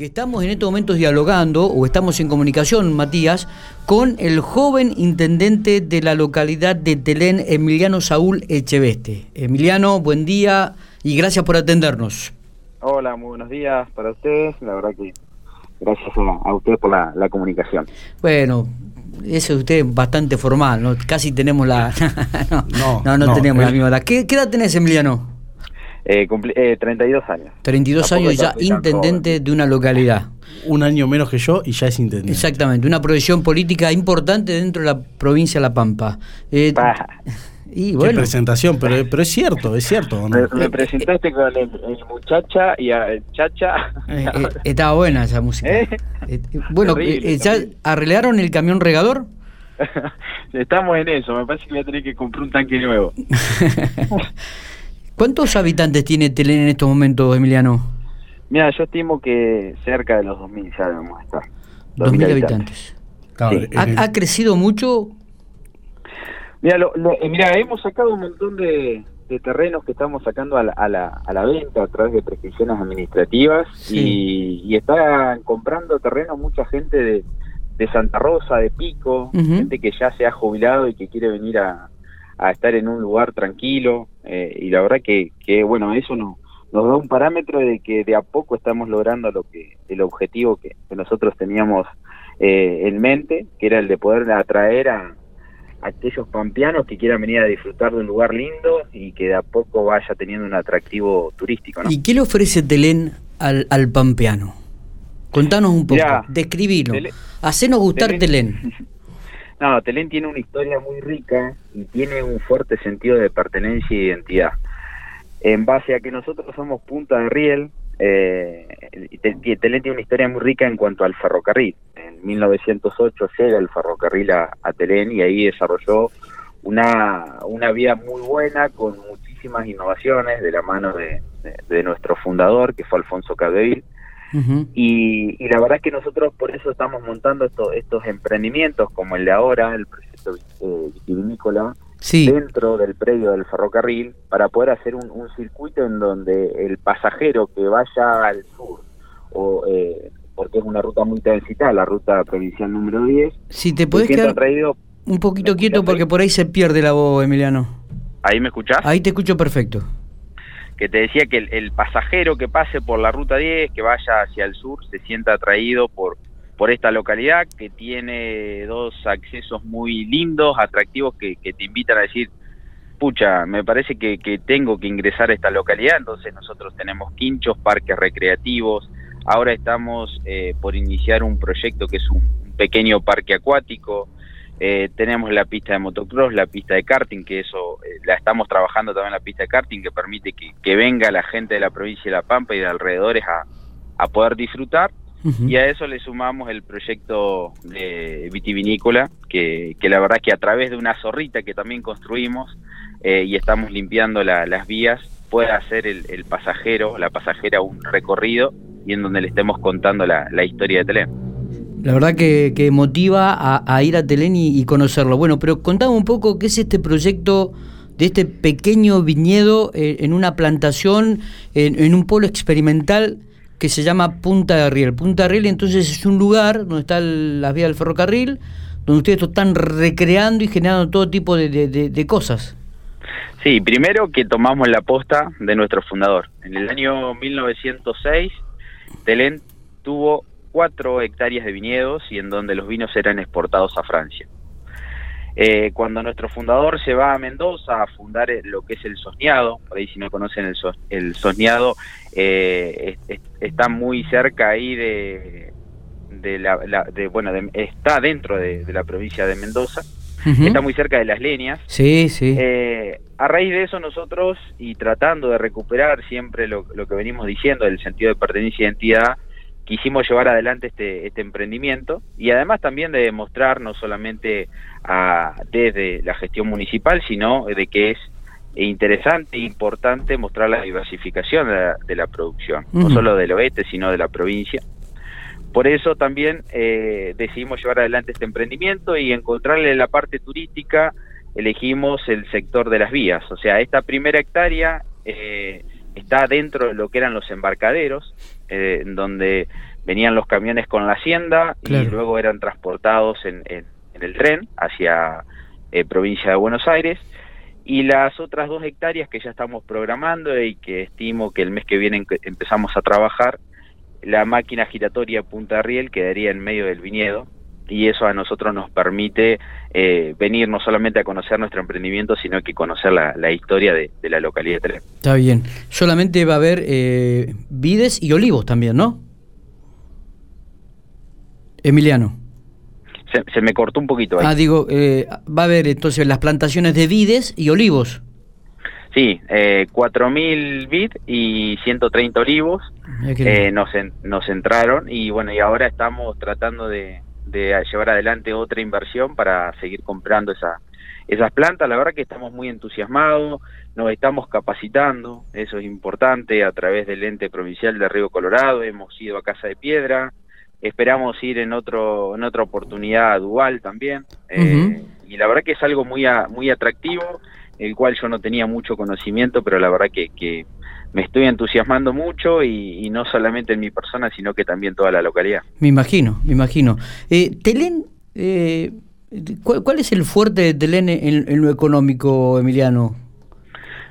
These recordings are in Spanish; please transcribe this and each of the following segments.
que estamos en estos momentos dialogando, o estamos en comunicación, Matías, con el joven intendente de la localidad de Telén, Emiliano Saúl Echeveste. Emiliano, buen día y gracias por atendernos. Hola, muy buenos días para ustedes. La verdad que gracias a, usted por la, comunicación. Bueno, eso es usted bastante formal, ¿no? Casi tenemos la... no, no, tenemos la misma edad. ¿Qué, ¿Qué edad tenés, Emiliano? Eh, 32 eh, años. 32 años ya intendente de una localidad. Un año menos que yo y ya es intendente. Exactamente, una proyección política importante dentro de la provincia de La Pampa. Eh, y bueno. Qué presentación, pero, pero es cierto, es cierto. Me, presentaste con el, muchacha y el chacha. Eh, estaba buena esa música. bueno, ¿ya arreglaron el camión regador? Estamos en eso, me parece que voy a tener que comprar un tanque nuevo. ¿Cuántos habitantes tiene Telén en estos momentos, Emiliano? Mira, yo estimo que cerca de los 2.000 ya debemos estar. 2.000 habitantes. ¿Ha, crecido mucho? Mira, eh, mira, hemos sacado un montón de, terrenos que estamos sacando a la, venta a través de prescripciones administrativas y, están comprando terrenos mucha gente de, Santa Rosa, de Pico, gente que ya se ha jubilado y que quiere venir a, a estar en un lugar tranquilo eh, y la verdad que, que bueno, eso no, nos da un parámetro de que de a poco estamos logrando lo que el objetivo que, nosotros teníamos eh, en mente, que era el de poder atraer a, aquellos pampeanos que quieran venir a disfrutar de un lugar lindo y que de a poco vaya teniendo un atractivo turístico. ¿Y qué le ofrece Telén al, al pampeano? Contanos un poco, describilo, hacenos gustar Telén. No, Telén tiene una historia muy rica y tiene un fuerte sentido de pertenencia e identidad. En base a que nosotros somos Punta de Riel, eh, Telén tiene una historia muy rica en cuanto al ferrocarril. En 1908 llega el ferrocarril a, Telén y ahí desarrolló una, una vida muy buena con muchísimas innovaciones de la mano de, nuestro fundador, que fue Alfonso Cabdeville y, la verdad es que nosotros por eso estamos montando estos emprendimientos como el de ahora, el proyecto eh, vitivinícola, dentro del predio del ferrocarril, para poder hacer un, circuito en donde el pasajero que vaya al sur, o eh, porque es una ruta muy transitada, la ruta provincial número 10, si te puedes quedar un poquito quieto porque por ahí se pierde la voz, Emiliano. ¿Ahí me escuchás? Ahí te escucho perfecto que te decía que el, pasajero que pase por la ruta 10, que vaya hacia el sur, se sienta atraído por, por esta localidad que tiene dos accesos muy lindos, atractivos, que, te invitan a decir, pucha, me parece que, tengo que ingresar a esta localidad, entonces nosotros tenemos quinchos, parques recreativos, ahora estamos eh, por iniciar un proyecto que es un pequeño parque acuático, eh, tenemos la pista de motocross, la pista de karting, que eso eh, la estamos trabajando también la pista de karting, que permite que, venga la gente de la provincia de La Pampa y de alrededores a, poder disfrutar. Y a eso le sumamos el proyecto de vitivinícola, que, que, la verdad es que a través de una zorrita que también construimos eh, y estamos limpiando las vías, pueda hacer el, pasajero, la pasajera un recorrido y en donde le estemos contando la, la historia de Telén. La verdad que, motiva a, ir a Telén y, conocerlo. Bueno, pero contame un poco qué es este proyecto de este pequeño viñedo en una plantación, en, un polo experimental que se llama Punta de Riel. Punta de Riel entonces es un lugar donde están las vías del ferrocarril, donde ustedes están recreando y generando todo tipo de, cosas. Sí, primero que tomamos la posta de nuestro fundador. En el año 1906, Telén tuvo cuatro hectáreas de viñedos y en donde los vinos eran exportados a Francia. Eh, cuando nuestro fundador se va a Mendoza a fundar lo que es el Sosneado, por ahí si no conocen el, el Sosneado, eh, está muy cerca ahí de, de la, bueno, está dentro de, la provincia de Mendoza, está muy cerca de las leñas. Sí, sí. Eh, a raíz de eso nosotros, y tratando de recuperar siempre lo, lo que venimos diciendo, el sentido de pertenencia y identidad, quisimos llevar adelante este, este emprendimiento y además también de demostrar no solamente desde la gestión municipal, sino de que es interesante e importante mostrar la diversificación de la, producción, no solo del oeste, sino de la provincia. Por eso también eh, decidimos llevar adelante este emprendimiento y encontrarle la parte turística, elegimos el sector de las vías, o sea, esta primera hectárea eh, está dentro de lo que eran los embarcaderos, eh, donde venían los camiones con la hacienda y luego eran transportados en, en, el tren hacia eh, provincia de Buenos Aires. Y las otras dos hectáreas que ya estamos programando y que estimo que el mes que viene empezamos a trabajar, la máquina giratoria Punta Riel quedaría en medio del viñedo, y eso a nosotros nos permite eh, venir no solamente a conocer nuestro emprendimiento, sino que conocer la, historia de, la localidad de. Está bien. Solamente va a haber eh, vides y olivos también, ¿no? Emiliano. Se, me cortó un poquito ahí. Ah, digo, eh, va a haber entonces las plantaciones de vides y olivos. Sí, eh, 4.000 vid y 130 olivos nos, nos entraron y bueno, y ahora estamos tratando de, de llevar adelante otra inversión para seguir comprando esa, esas plantas. La verdad que estamos muy entusiasmados, nos estamos capacitando, eso es importante, a través del ente provincial de Río Colorado, hemos ido a Casa de Piedra, esperamos ir en otro en otra oportunidad dual también, eh, y la verdad que es algo muy, muy atractivo, el cual yo no tenía mucho conocimiento, pero la verdad que, que me estoy entusiasmando mucho y, no solamente en mi persona, sino que también toda la localidad. Me imagino, me imagino. Eh, Telén, eh, ¿cuál, es el fuerte de Telén en, lo económico, Emiliano?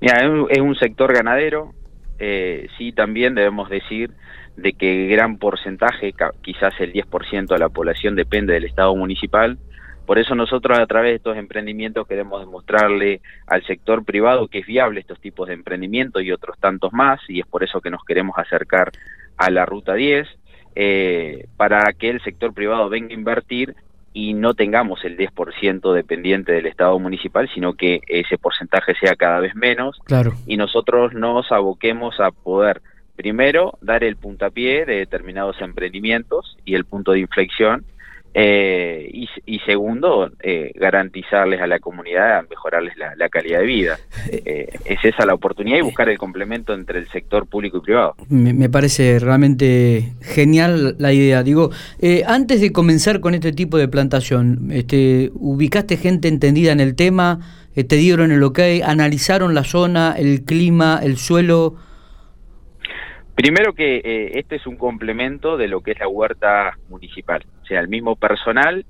Mira, es un, sector ganadero, eh, sí también debemos decir de que gran porcentaje, quizás el 10% de la población depende del Estado municipal, por eso nosotros a través de estos emprendimientos queremos demostrarle al sector privado que es viable estos tipos de emprendimientos y otros tantos más, y es por eso que nos queremos acercar a la Ruta 10, eh, para que el sector privado venga a invertir y no tengamos el 10% dependiente del Estado municipal, sino que ese porcentaje sea cada vez menos claro. y nosotros nos aboquemos a poder primero dar el puntapié de determinados emprendimientos y el punto de inflexión eh, y, segundo, eh, garantizarles a la comunidad, mejorarles la, calidad de vida. Eh, es esa la oportunidad y buscar el complemento entre el sector público y privado. Me, parece realmente genial la idea. Digo, antes de comenzar con este tipo de plantación, este, ¿ubicaste gente entendida en el tema? ¿Te dieron el ok? ¿Analizaron la zona, el clima, el suelo? Primero que eh, este es un complemento de lo que es la huerta municipal, o sea, el mismo personal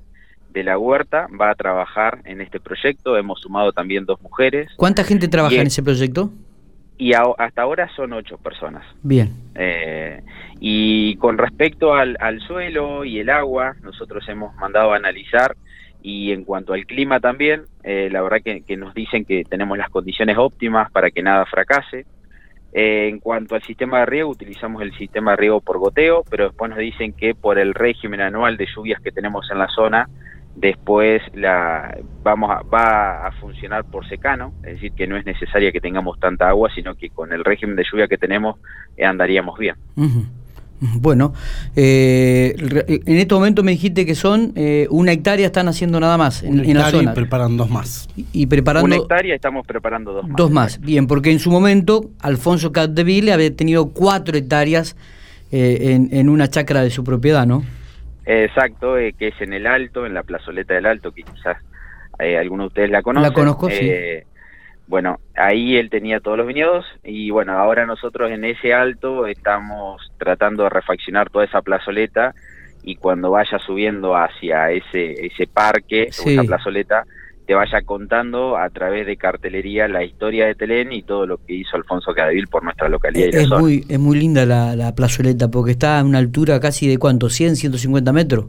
de la huerta va a trabajar en este proyecto, hemos sumado también dos mujeres. ¿Cuánta gente trabaja en ese proyecto? Y hasta ahora son ocho personas. Bien. Eh, y con respecto al, suelo y el agua, nosotros hemos mandado a analizar y en cuanto al clima también, eh, la verdad que nos dicen que tenemos las condiciones óptimas para que nada fracase. Eh, en cuanto al sistema de riego, utilizamos el sistema de riego por goteo, pero después nos dicen que por el régimen anual de lluvias que tenemos en la zona, después la vamos a, va a funcionar por secano, es decir, que no es necesaria que tengamos tanta agua, sino que con el régimen de lluvia que tenemos eh, andaríamos bien. Bueno, eh, en este momento me dijiste que son eh, una hectárea, están haciendo nada más en, la zona. Y preparan dos más. Y, preparando, una hectárea estamos preparando dos más. Dos más, bien, porque en su momento Alfonso Capdeville había tenido cuatro hectáreas eh, en, una chacra de su propiedad, ¿no? Exacto, que es en el Alto, en la plazoleta del Alto, que quizás alguno de ustedes la conocen. La conozco, sí bueno, ahí él tenía todos los viñedos y bueno, ahora nosotros en ese alto estamos tratando de refaccionar toda esa plazoleta y cuando vaya subiendo hacia ese, ese parque o esa plazoleta, te vaya contando a través de cartelería la historia de Telén y todo lo que hizo Alfonso Cadevil por nuestra localidad. Es, muy, es muy linda la, la plazoleta porque está a una altura casi de cuánto, 100, 150 metros.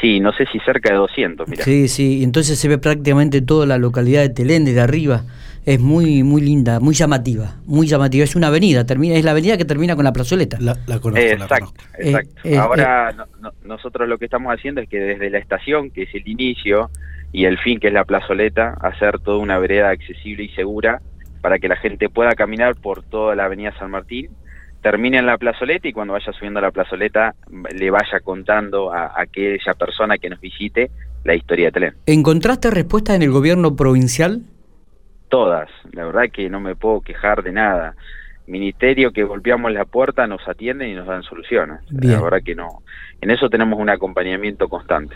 Sí, no sé si cerca de 200, mira. Sí, sí, entonces se ve prácticamente toda la localidad de Telén desde arriba es muy muy linda, muy llamativa, muy llamativa. Es una avenida, termina es la avenida que termina con la plazoleta. La, conozco, exacto, exacto. Eh, eh, Ahora eh. nosotros lo que estamos haciendo es que desde la estación, que es el inicio, y el fin, que es la plazoleta, hacer toda una vereda accesible y segura para que la gente pueda caminar por toda la avenida San Martín, termine en la plazoleta y cuando vaya subiendo a la plazoleta le vaya contando a, a aquella persona que nos visite la historia de Telén. ¿Encontraste respuesta en el gobierno provincial? todas, la verdad que no me puedo quejar de nada. Ministerio que golpeamos la puerta nos atienden y nos dan soluciones. La verdad que no. En eso tenemos un acompañamiento constante.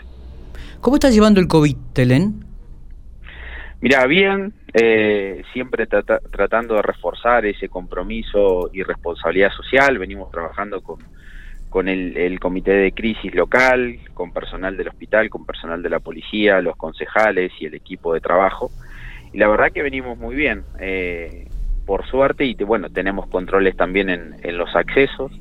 ¿Cómo estás llevando el COVID, Telén? Mira, bien, eh, siempre tratando de reforzar ese compromiso y responsabilidad social. Venimos trabajando con, con el, comité de crisis local, con personal del hospital, con personal de la policía, los concejales y el equipo de trabajo. Y la verdad que venimos muy bien, eh, por suerte, y bueno, tenemos controles también en, en los accesos.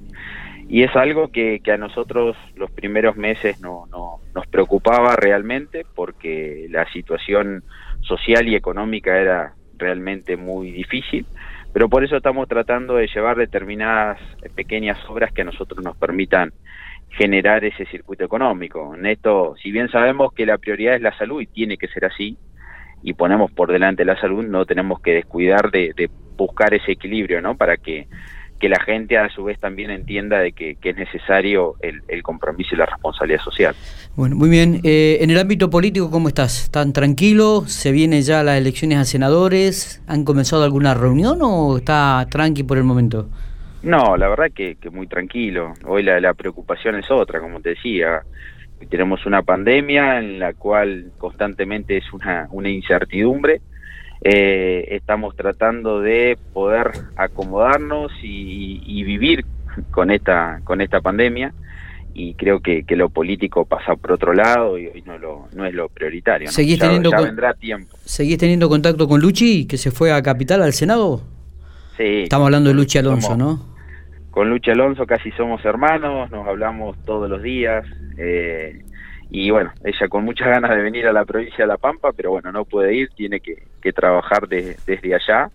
Y es algo que, que, a nosotros los primeros meses no, no, nos preocupaba realmente porque la situación social y económica era realmente muy difícil pero por eso estamos tratando de llevar determinadas pequeñas obras que a nosotros nos permitan generar ese circuito económico. En esto, si bien sabemos que la prioridad es la salud y tiene que ser así, y ponemos por delante la salud, no tenemos que descuidar de, de buscar ese equilibrio, ¿no? Para que que la gente a su vez también entienda de que, es necesario el, compromiso y la responsabilidad social. Bueno, muy bien. Eh, en el ámbito político, ¿cómo estás? ¿Tan tranquilo? ¿Se vienen ya las elecciones a senadores? ¿Han comenzado alguna reunión o está tranqui por el momento? No, la verdad que, que muy tranquilo. Hoy la, la preocupación es otra, como te decía. Tenemos una pandemia en la cual constantemente es una, una incertidumbre eh, estamos tratando de poder acomodarnos y, vivir con esta con esta pandemia y creo que, lo político pasa por otro lado y, no, lo, no es lo prioritario. ¿Seguís, teniendo vendrá tiempo. ¿Seguís teniendo contacto con Luchi, que se fue a Capital, al Senado? Sí. Estamos hablando de Luchi Alonso, ¿no? Con Luchi Alonso casi somos hermanos, nos hablamos todos los días. Eh, y bueno, ella con muchas ganas de venir a la provincia de La Pampa, pero bueno, no puede ir, tiene que, trabajar desde allá.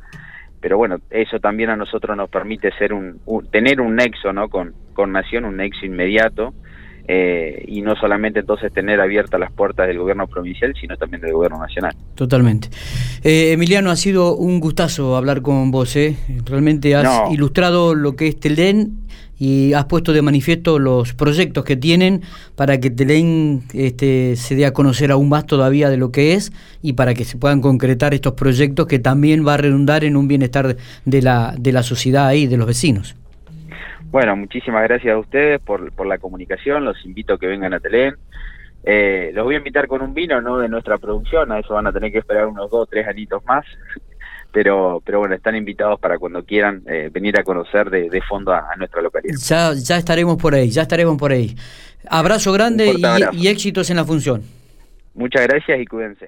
Pero bueno, eso también a nosotros nos permite ser un, tener un nexo ¿no? con, con Nación, un nexo inmediato, eh, y no solamente entonces tener abiertas las puertas del gobierno provincial, sino también del gobierno nacional. Totalmente. Eh, Emiliano, ha sido un gustazo hablar con vos, ¿eh? realmente has ilustrado lo que es Telén y has puesto de manifiesto los proyectos que tienen para que Telén este, se dé a conocer aún más todavía de lo que es y para que se puedan concretar estos proyectos que también va a redundar en un bienestar de la, de la sociedad y de los vecinos. Bueno, muchísimas gracias a ustedes por, por la comunicación, los invito a que vengan a Telén. Eh, los voy a invitar con un vino, no de nuestra producción, a eso van a tener que esperar unos dos, tres anitos más, pero, pero bueno, están invitados para cuando quieran eh, venir a conocer de, fondo a, nuestra localidad. Ya, ya estaremos por ahí, ya estaremos por ahí. Abrazo grande y éxitos en la función. Muchas gracias y cuídense.